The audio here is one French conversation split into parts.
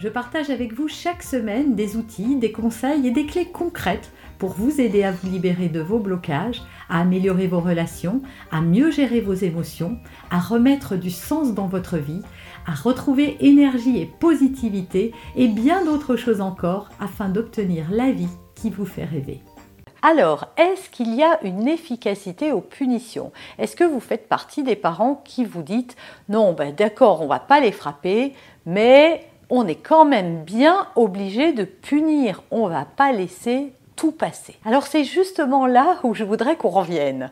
Je partage avec vous chaque semaine des outils, des conseils et des clés concrètes pour vous aider à vous libérer de vos blocages, à améliorer vos relations, à mieux gérer vos émotions, à remettre du sens dans votre vie, à retrouver énergie et positivité et bien d'autres choses encore afin d'obtenir la vie qui vous fait rêver. Alors, est-ce qu'il y a une efficacité aux punitions? Est-ce que vous faites partie des parents qui vous dites non, ben d'accord, on va pas les frapper, mais on est quand même bien obligé de punir. On va pas laisser tout passer. Alors c'est justement là où je voudrais qu'on revienne.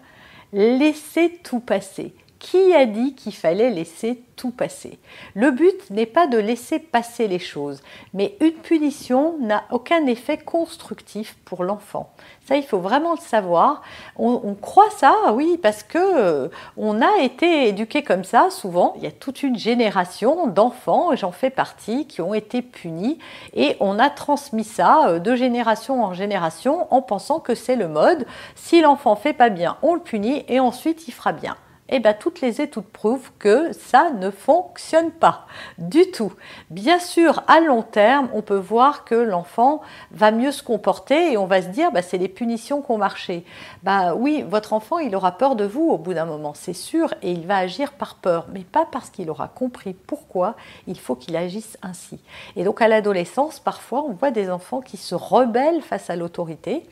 Laisser tout passer. Qui a dit qu'il fallait laisser tout passer Le but n'est pas de laisser passer les choses, mais une punition n'a aucun effet constructif pour l'enfant. Ça, il faut vraiment le savoir. On, croit ça, oui, parce que euh, on a été éduqué comme ça souvent. Il y a toute une génération d'enfants, j'en fais partie, qui ont été punis et on a transmis ça euh, de génération en génération en pensant que c'est le mode. Si l'enfant fait pas bien, on le punit et ensuite il fera bien eh bien, toutes les études prouvent que ça ne fonctionne pas du tout. Bien sûr, à long terme, on peut voir que l'enfant va mieux se comporter et on va se dire, bah, c'est les punitions qui ont marché. Bah oui, votre enfant, il aura peur de vous au bout d'un moment, c'est sûr, et il va agir par peur, mais pas parce qu'il aura compris pourquoi il faut qu'il agisse ainsi. Et donc, à l'adolescence, parfois, on voit des enfants qui se rebellent face à l'autorité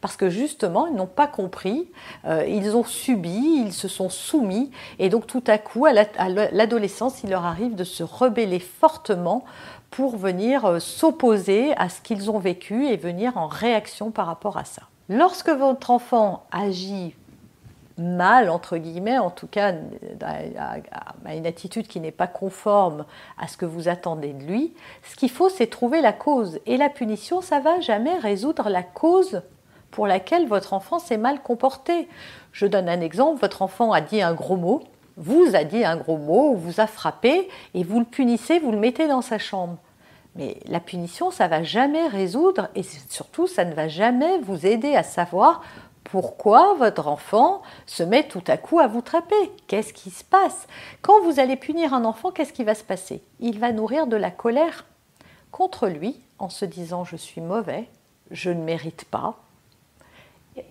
parce que justement, ils n'ont pas compris, euh, ils ont subi, ils se sont soumis, et donc tout à coup, à l'adolescence, il leur arrive de se rebeller fortement pour venir euh, s'opposer à ce qu'ils ont vécu et venir en réaction par rapport à ça. Lorsque votre enfant agit mal, entre guillemets, en tout cas à une attitude qui n'est pas conforme à ce que vous attendez de lui, ce qu'il faut, c'est trouver la cause. Et la punition, ça va jamais résoudre la cause pour laquelle votre enfant s'est mal comporté. Je donne un exemple, votre enfant a dit un gros mot, vous a dit un gros mot, vous a frappé, et vous le punissez, vous le mettez dans sa chambre. Mais la punition, ça va jamais résoudre, et surtout, ça ne va jamais vous aider à savoir pourquoi votre enfant se met tout à coup à vous trapper. Qu'est-ce qui se passe? Quand vous allez punir un enfant, qu'est-ce qui va se passer? Il va nourrir de la colère contre lui en se disant je suis mauvais, je ne mérite pas,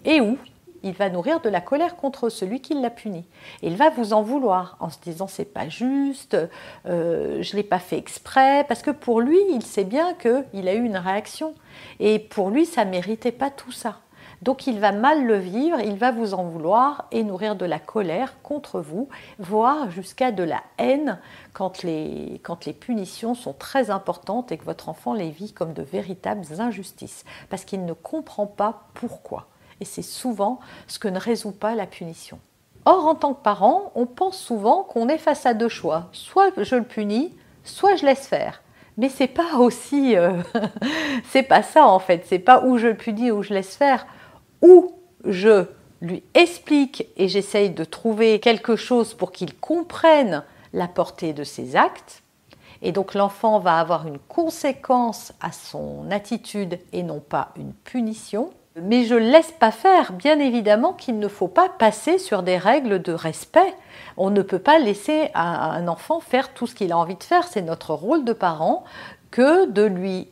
et où il va nourrir de la colère contre celui qui l'a puni. il va vous en vouloir en se disant c'est pas juste, euh, je l'ai pas fait exprès, parce que pour lui, il sait bien qu'il a eu une réaction. Et pour lui, ça méritait pas tout ça. Donc il va mal le vivre, il va vous en vouloir et nourrir de la colère contre vous, voire jusqu'à de la haine quand les, quand les punitions sont très importantes et que votre enfant les vit comme de véritables injustices, parce qu'il ne comprend pas pourquoi et c'est souvent ce que ne résout pas la punition. Or, en tant que parent, on pense souvent qu'on est face à deux choix. Soit je le punis, soit je laisse faire. Mais c'est pas aussi, euh, c'est pas ça en fait. C'est pas où je le punis ou je laisse faire, ou je lui explique et j'essaye de trouver quelque chose pour qu'il comprenne la portée de ses actes. Et donc l'enfant va avoir une conséquence à son attitude et non pas une punition. Mais je ne laisse pas faire, bien évidemment qu'il ne faut pas passer sur des règles de respect. On ne peut pas laisser un enfant faire tout ce qu'il a envie de faire. C'est notre rôle de parent que de lui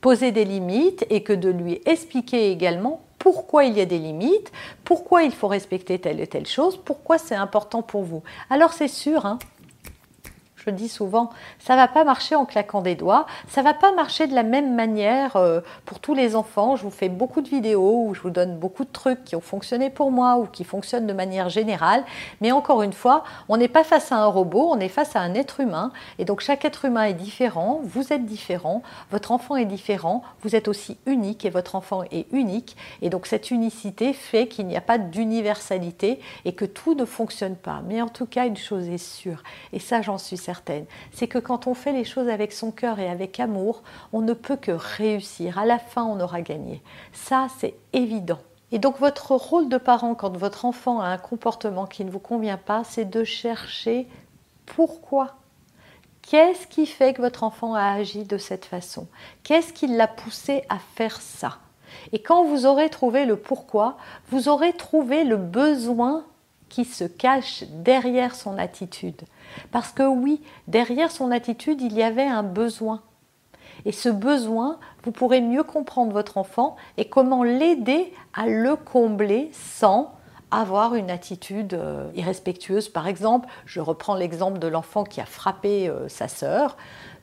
poser des limites et que de lui expliquer également pourquoi il y a des limites, pourquoi il faut respecter telle et telle chose, pourquoi c'est important pour vous. Alors c'est sûr, hein, je dis souvent, ça va pas marcher en claquant des doigts, ça va pas marcher de la même manière euh, pour tous les enfants. Je vous fais beaucoup de vidéos où je vous donne beaucoup de trucs qui ont fonctionné pour moi ou qui fonctionnent de manière générale. Mais encore une fois, on n'est pas face à un robot, on est face à un être humain. Et donc chaque être humain est différent, vous êtes différent, votre enfant est différent, vous êtes aussi unique et votre enfant est unique. Et donc cette unicité fait qu'il n'y a pas d'universalité et que tout ne fonctionne pas. Mais en tout cas, une chose est sûre, et ça j'en suis certaine c'est que quand on fait les choses avec son cœur et avec amour, on ne peut que réussir. À la fin, on aura gagné. Ça, c'est évident. Et donc votre rôle de parent quand votre enfant a un comportement qui ne vous convient pas, c'est de chercher pourquoi. Qu'est-ce qui fait que votre enfant a agi de cette façon? Qu'est-ce qui l'a poussé à faire ça? Et quand vous aurez trouvé le pourquoi, vous aurez trouvé le besoin qui se cache derrière son attitude. Parce que oui, derrière son attitude, il y avait un besoin. Et ce besoin, vous pourrez mieux comprendre votre enfant et comment l'aider à le combler sans avoir une attitude euh, irrespectueuse. Par exemple, je reprends l'exemple de l'enfant qui a frappé euh, sa sœur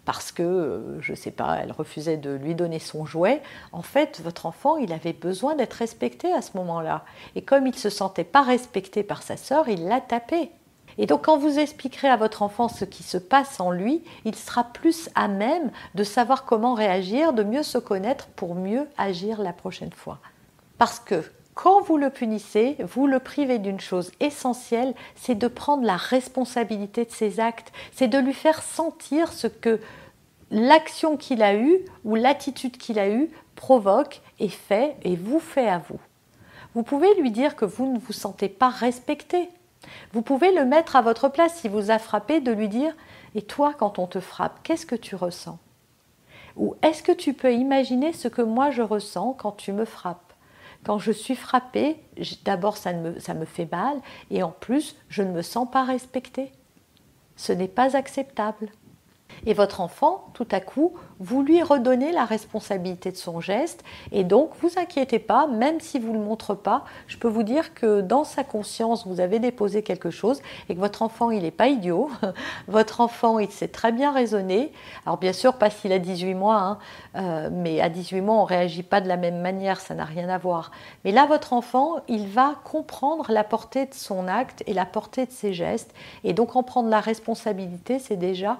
parce que, euh, je ne sais pas, elle refusait de lui donner son jouet. En fait, votre enfant, il avait besoin d'être respecté à ce moment-là. Et comme il ne se sentait pas respecté par sa sœur, il l'a tapé. Et donc quand vous expliquerez à votre enfant ce qui se passe en lui, il sera plus à même de savoir comment réagir, de mieux se connaître pour mieux agir la prochaine fois. Parce que quand vous le punissez, vous le privez d'une chose essentielle, c'est de prendre la responsabilité de ses actes, c'est de lui faire sentir ce que l'action qu'il a eue ou l'attitude qu'il a eue provoque et fait et vous fait à vous. Vous pouvez lui dire que vous ne vous sentez pas respecté, vous pouvez le mettre à votre place si vous a frappé, de lui dire Et toi, quand on te frappe, qu'est-ce que tu ressens? Ou est-ce que tu peux imaginer ce que moi je ressens quand tu me frappes? Quand je suis frappée, d'abord ça, ça me fait mal et en plus je ne me sens pas respectée. Ce n'est pas acceptable. Et votre enfant, tout à coup, vous lui redonnez la responsabilité de son geste. Et donc, vous inquiétez pas, même si vous ne le montre pas, je peux vous dire que dans sa conscience, vous avez déposé quelque chose et que votre enfant, il n'est pas idiot. votre enfant, il sait très bien raisonner. Alors, bien sûr, pas s'il a 18 mois, hein, euh, mais à 18 mois, on ne réagit pas de la même manière, ça n'a rien à voir. Mais là, votre enfant, il va comprendre la portée de son acte et la portée de ses gestes. Et donc, en prendre la responsabilité, c'est déjà